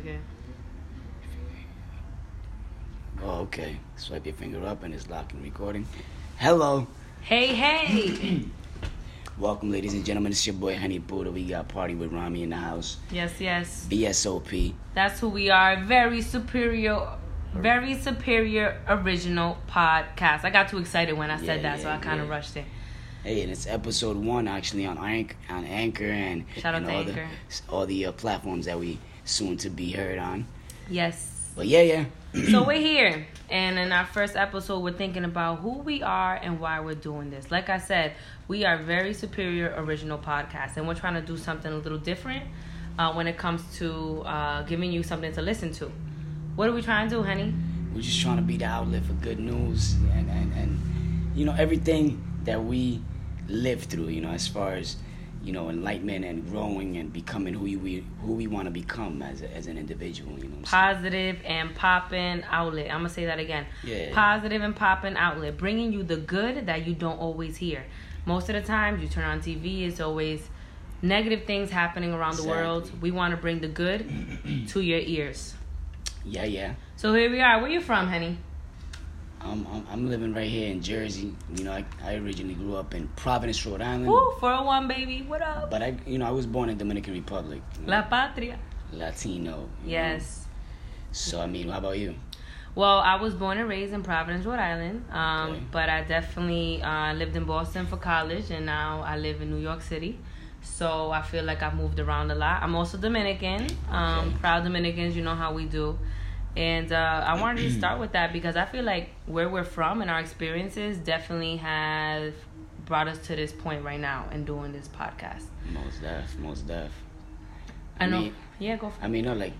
again. Oh, okay. Swipe your finger up and it's locking recording. Hello. Hey, hey. Welcome, ladies and gentlemen. It's your boy Honey Buddha. We got Party with Rami in the house. yes, yes. VSOP. That's who we are. Very superior, very superior original podcast. I got too excited when I said Yeah, that, so I kind of yeah. rushed it. Hey, and it's episode one actually on Anchor, on Anchor and, Shout out and to all Anchor. the all the uh, platforms that we soon to be heard on. Yes. But yeah, yeah. so we're here, and in our first episode, we're thinking about who we are and why we're doing this. Like I said, we are very superior original podcast, and we're trying to do something a little different uh, when it comes to uh, giving you something to listen to. What are we trying to do, honey? We're just trying to be the outlet for good news and, and, and you know everything that we live through. You know, as far as you know, enlightenment and growing and becoming who we who we want to become as a, as an individual. You know, Positive and popping outlet. I'm gonna say that again. Yeah. Positive and popping outlet, bringing you the good that you don't always hear. Most of the time, you turn on TV, it's always negative things happening around the world. We want to bring the good to your ears. Yeah, yeah. So here we are. Where you from, honey? Um, I'm, I'm living right here in Jersey. You know, I, I originally grew up in Providence, Rhode Island. Woo, 401 baby. What up? But I, you know, I was born in Dominican Republic. you know, La Patria. Latino. you know. Yes. So I mean, how about you? Well, I was born and raised in Providence, Rhode Island. Um, Okay. but I definitely uh, lived in Boston for college, and now I live in New York City. So I feel like I've moved around a lot. I'm also Dominican. Um, Okay. Proud Dominicans, you know how we do. And uh, I wanted to start with that because I feel like where we're from and our experiences definitely have brought us to this point right now and doing this podcast. Most deaf, most deaf. I, know. mean- yeah, go for it. I mean, no, like,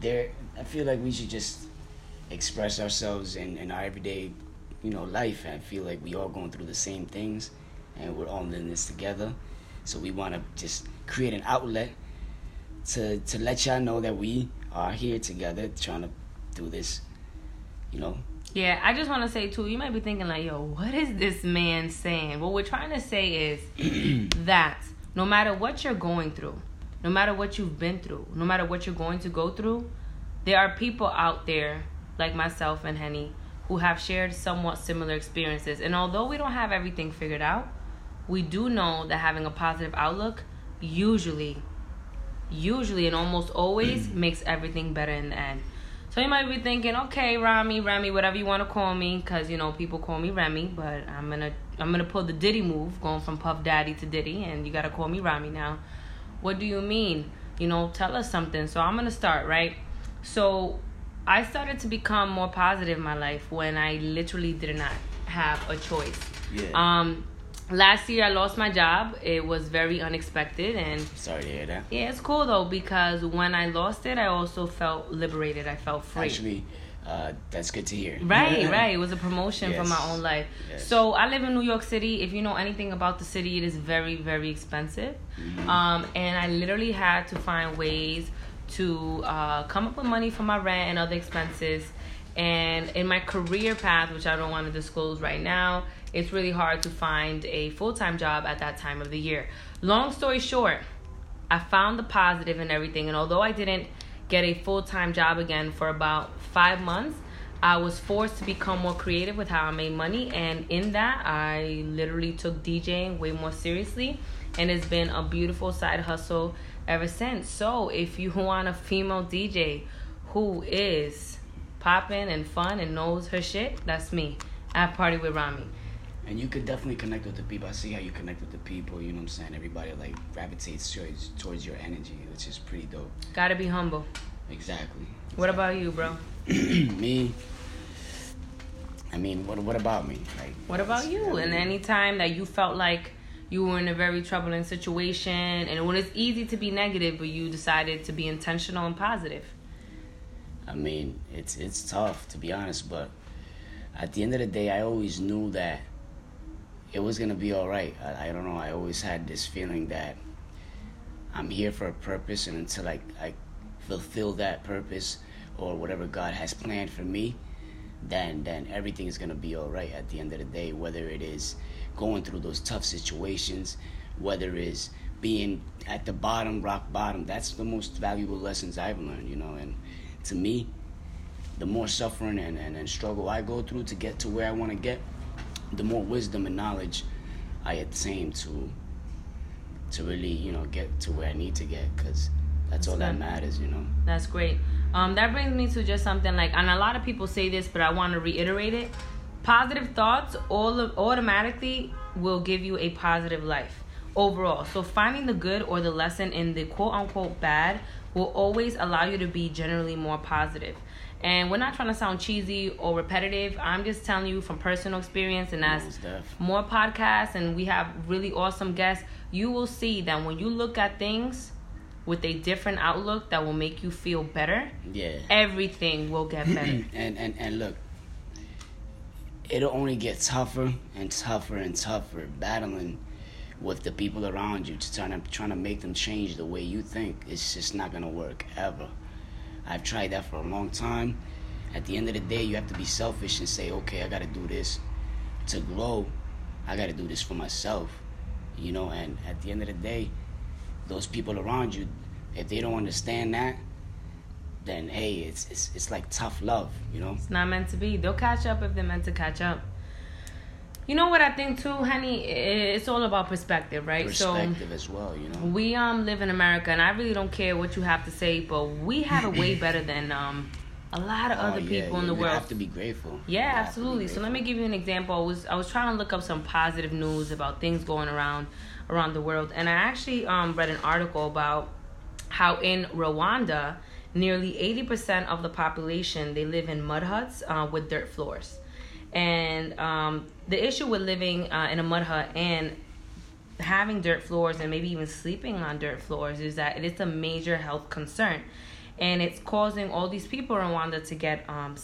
there. I feel like we should just express ourselves in, in our everyday, you know, life. And I feel like we all going through the same things, and we're all in this together. So we want to just create an outlet to to let y'all know that we are here together, trying to do this. You know, Yeah, I just want to say too. You might be thinking like, "Yo, what is this man saying?" What we're trying to say is that no matter what you're going through, no matter what you've been through, no matter what you're going to go through, there are people out there like myself and Henny who have shared somewhat similar experiences. And although we don't have everything figured out, we do know that having a positive outlook usually usually and almost always makes everything better in the end. So you might be thinking, okay, Rami, Remy, whatever you want to call me, because you know people call me Remy, but I'm gonna I'm gonna pull the Diddy move, going from Puff Daddy to Diddy, and you gotta call me Rami now. What do you mean? You know, tell us something. So I'm gonna start right. So I started to become more positive in my life when I literally did not have a choice. yeah. Um, last year I lost my job. It was very unexpected and Sorry to hear that. yeah, it's cool though because when I lost it, I also felt liberated. I felt free. Actually, uh, that's good to hear. Right, right. It was a promotion for my own life. Yes. So I live in New York City. If you know anything about the city, it is very, very expensive. Mm-hmm. Um, and I literally had to find ways to uh, come up with money for my rent and other expenses. And in my career path, which I don't want to disclose right now, it's really hard to find a full time job at that time of the year. Long story short, I found the positive in everything. And although I didn't get a full time job again for about five months, I was forced to become more creative with how I made money. And in that, I literally took DJing way more seriously. And it's been a beautiful side hustle ever since. So if you want a female DJ who is popping and fun and knows her shit, that's me. I party with Rami. And you could definitely connect with the people. I see how you connect with the people. You know what I'm saying? Everybody like gravitates towards towards your energy, which is pretty dope. Gotta be humble. Exactly. What about you, bro? me? I mean, what what about me? Like, What about you? And any time that you felt like you were in a very troubling situation and when it's easy to be negative but you decided to be intentional and positive. I mean, it's it's tough to be honest, but at the end of the day, I always knew that it was gonna be all right. I, I don't know. I always had this feeling that I'm here for a purpose, and until I I fulfill that purpose or whatever God has planned for me, then then everything is gonna be all right at the end of the day. Whether it is going through those tough situations, whether it's being at the bottom, rock bottom. That's the most valuable lessons I've learned, you know. And to me, the more suffering and, and, and struggle I go through to get to where I want to get, the more wisdom and knowledge I attain to to really, you know, get to where I need to get. Because that's, all that matters, you know. That's great. Um, that brings me to just something like, and a lot of people say this, but I want to reiterate it. Positive thoughts all of, automatically will give you a positive life overall. So finding the good or the lesson in the quote unquote bad will always allow you to be generally more positive. And we're not trying to sound cheesy or repetitive. I'm just telling you from personal experience and as more podcasts and we have really awesome guests, you will see that when you look at things with a different outlook that will make you feel better, yeah, everything will get better. and and and look, it'll only get tougher and tougher and tougher battling with the people around you to try to trying to make them change the way you think. It's just not gonna work ever. I've tried that for a long time. At the end of the day, you have to be selfish and say, okay, I gotta do this to grow. I gotta do this for myself, you know. And at the end of the day, those people around you, if they don't understand that, then hey, it's it's it's like tough love, you know. It's not meant to be. They'll catch up if they're meant to catch up. You know what I think too, honey? It's all about perspective, right? Perspective so, as well, you know. We um live in America, and I really don't care what you have to say, but we have it way better than um a lot of oh, other yeah, people in the world. You have to be grateful. Yeah, absolutely. So let me give you an example. I was I was trying to look up some positive news about things going around around the world, and I actually um, read an article about how in Rwanda, nearly 80% of the population they live in mud huts uh, with dirt floors, and um, the issue with living uh, in a mud hut and having dirt floors and maybe even sleeping on dirt floors is that it is a major health concern, and it's causing all these people in Rwanda to get um,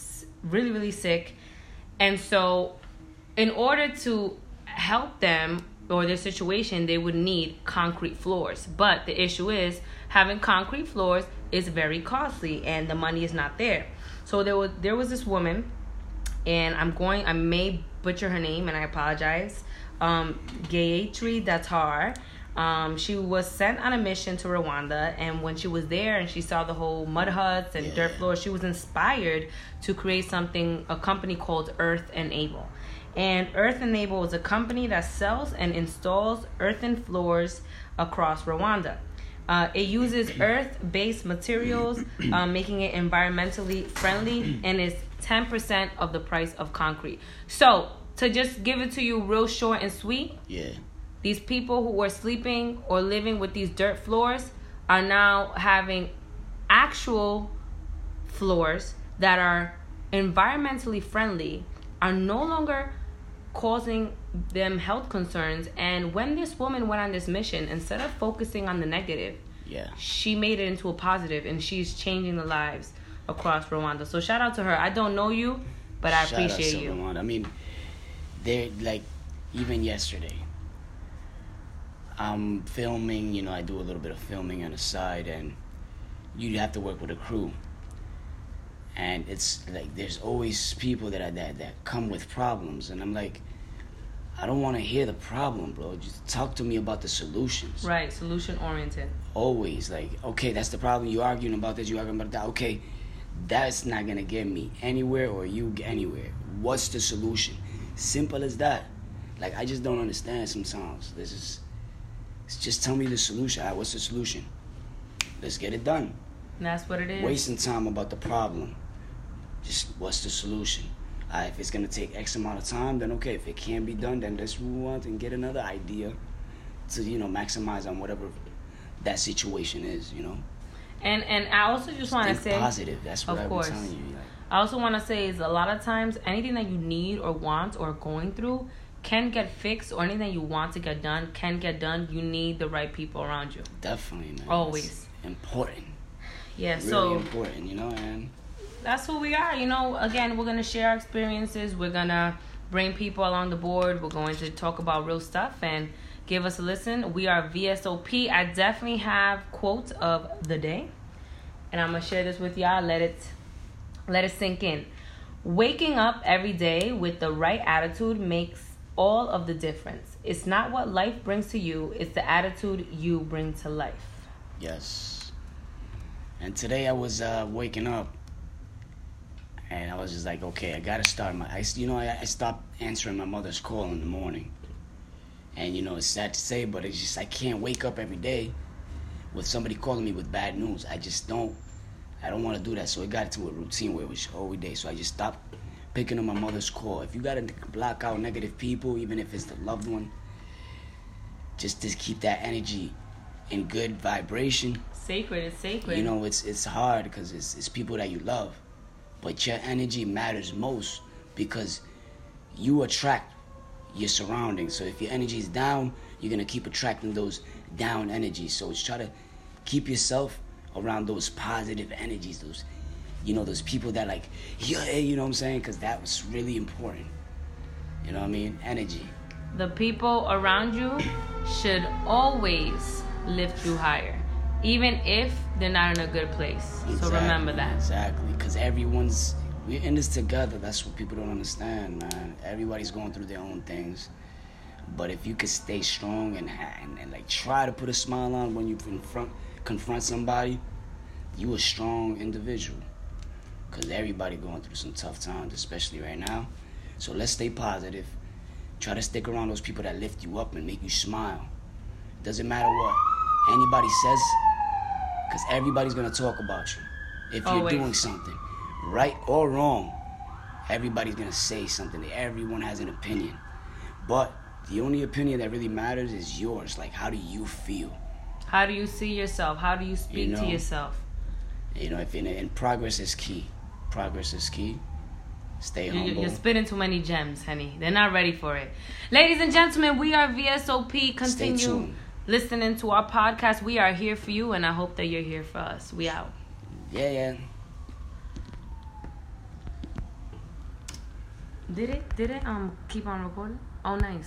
really really sick, and so in order to help them or their situation, they would need concrete floors. But the issue is having concrete floors is very costly and the money is not there. So there was there was this woman, and I'm going I may butcher her name and I apologize. Um, Gayatri Datar. Um, she was sent on a mission to Rwanda, and when she was there and she saw the whole mud huts and yeah. dirt floors, she was inspired to create something, a company called Earth Enable. And Earth Enable is a company that sells and installs earthen floors across Rwanda. Uh, it uses earth based materials, um, making it environmentally friendly, and is 10% of the price of concrete. So, to just give it to you real short and sweet, yeah. these people who were sleeping or living with these dirt floors are now having actual floors that are environmentally friendly, are no longer causing them health concerns. And when this woman went on this mission, instead of focusing on the negative, yeah, she made it into a positive, and she's changing the lives across Rwanda. So shout out to her. I don't know you, but I shout appreciate you. Rwanda. I mean, they're like even yesterday. I'm filming, you know, I do a little bit of filming on the side, and you have to work with a crew and it's like there's always people that are that that come with problems and i'm like i don't want to hear the problem bro just talk to me about the solutions right solution oriented always like okay that's the problem you arguing about this you arguing about that okay that's not gonna get me anywhere or you anywhere what's the solution simple as that like i just don't understand sometimes this is just tell me the solution right, what's the solution let's get it done that's what it is wasting time about the problem just what's the solution? Uh, if it's gonna take X amount of time, then okay. If it can't be done, then let's move on and get another idea to you know maximize on whatever that situation is. You know. And and I also just want to say positive. That's what of course. telling you. Like, I also want to say is a lot of times anything that you need or want or going through can get fixed or anything you want to get done can get done. You need the right people around you. Definitely, man. Always That's important. Yeah. Really so important, you know, and that's who we are. You know, again, we're gonna share our experiences. We're gonna bring people along the board. We're going to talk about real stuff and give us a listen. We are VSOP. I definitely have quote of the day, and I'm gonna share this with y'all. Let it let it sink in. Waking up every day with the right attitude makes all of the difference. It's not what life brings to you, it's the attitude you bring to life. Yes. And today I was uh, waking up and I was just like, okay, I gotta start my. I, you know, I, I stopped answering my mother's call in the morning, and you know, it's sad to say, but it's just I can't wake up every day with somebody calling me with bad news. I just don't. I don't want to do that. So it got into a routine where it was every day. So I just stopped picking up my mother's call. If you gotta block out negative people, even if it's the loved one, just to keep that energy in good vibration. Sacred, it's sacred. You know, it's it's hard because it's it's people that you love but your energy matters most because you attract your surroundings. So if your energy is down, you're gonna keep attracting those down energies. So it's try to keep yourself around those positive energies, those you know, those people that like, yeah, you know what I'm saying? Because that was really important. You know what I mean? Energy. The people around you should always lift you higher even if they're not in a good place. Exactly, so remember that. Exactly, because everyone's we're in this together. That's what people don't understand, man. Everybody's going through their own things. But if you could stay strong and, and, and like try to put a smile on when you confront confront somebody, you a strong individual. Cause everybody going through some tough times, especially right now. So let's stay positive. Try to stick around those people that lift you up and make you smile. Doesn't matter what anybody says because everybody's gonna talk about you if oh, you're Always. doing something, right or wrong. Everybody's gonna say something. Everyone has an opinion, but the only opinion that really matters is yours. Like, how do you feel? How do you see yourself? How do you speak you know, to yourself? You know, if in, and progress is key. Progress is key. Stay humble. You're, you're spitting too many gems, honey. They're not ready for it. Ladies and gentlemen, we are VSOP. Continue listening to our podcast. We are here for you, and I hope that you're here for us. We out. Yeah, yeah. Did it? Did it? Um, keep on recording. Oh, nice.